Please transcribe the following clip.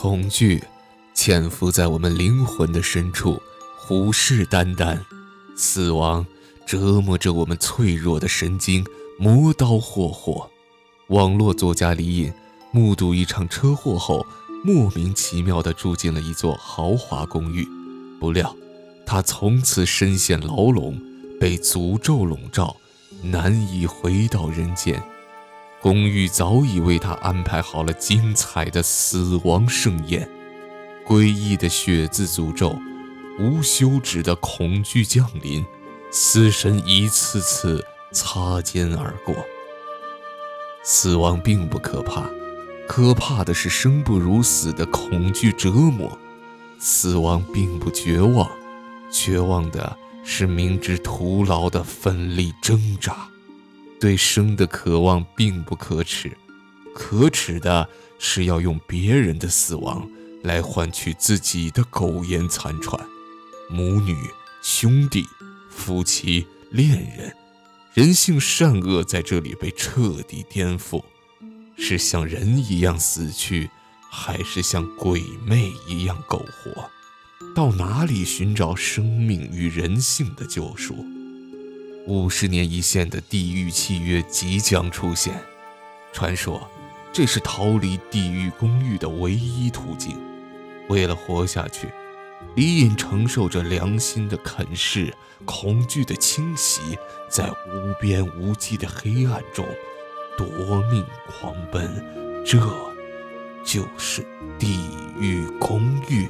恐惧潜伏在我们灵魂的深处，虎视眈眈。死亡折磨着我们脆弱的神经，磨刀霍霍。网络作家李隐目睹一场车祸后，莫名其妙地住进了一座豪华公寓，不料他从此深陷牢笼，被诅咒笼罩，难以回到人间。公寓早已为他安排好了精彩的死亡盛宴，诡异的血字诅咒，无休止的恐惧降临，死神一次次擦肩而过。死亡并不可怕，可怕的是生不如死的恐惧折磨。死亡并不绝望，绝望的是明知徒劳的奋力挣扎。对生的渴望并不可耻，可耻的是要用别人的死亡来换取自己的苟延残喘。母女、兄弟、夫妻、恋人，人性善恶在这里被彻底颠覆：是像人一样死去，还是像鬼魅一样苟活？到哪里寻找生命与人性的救赎？五十年一线的地狱契约即将出现，传说这是逃离地狱公寓的唯一途径。为了活下去，李隐承受着良心的啃噬、恐惧的侵袭，在无边无际的黑暗中夺命狂奔。这就是地狱公寓。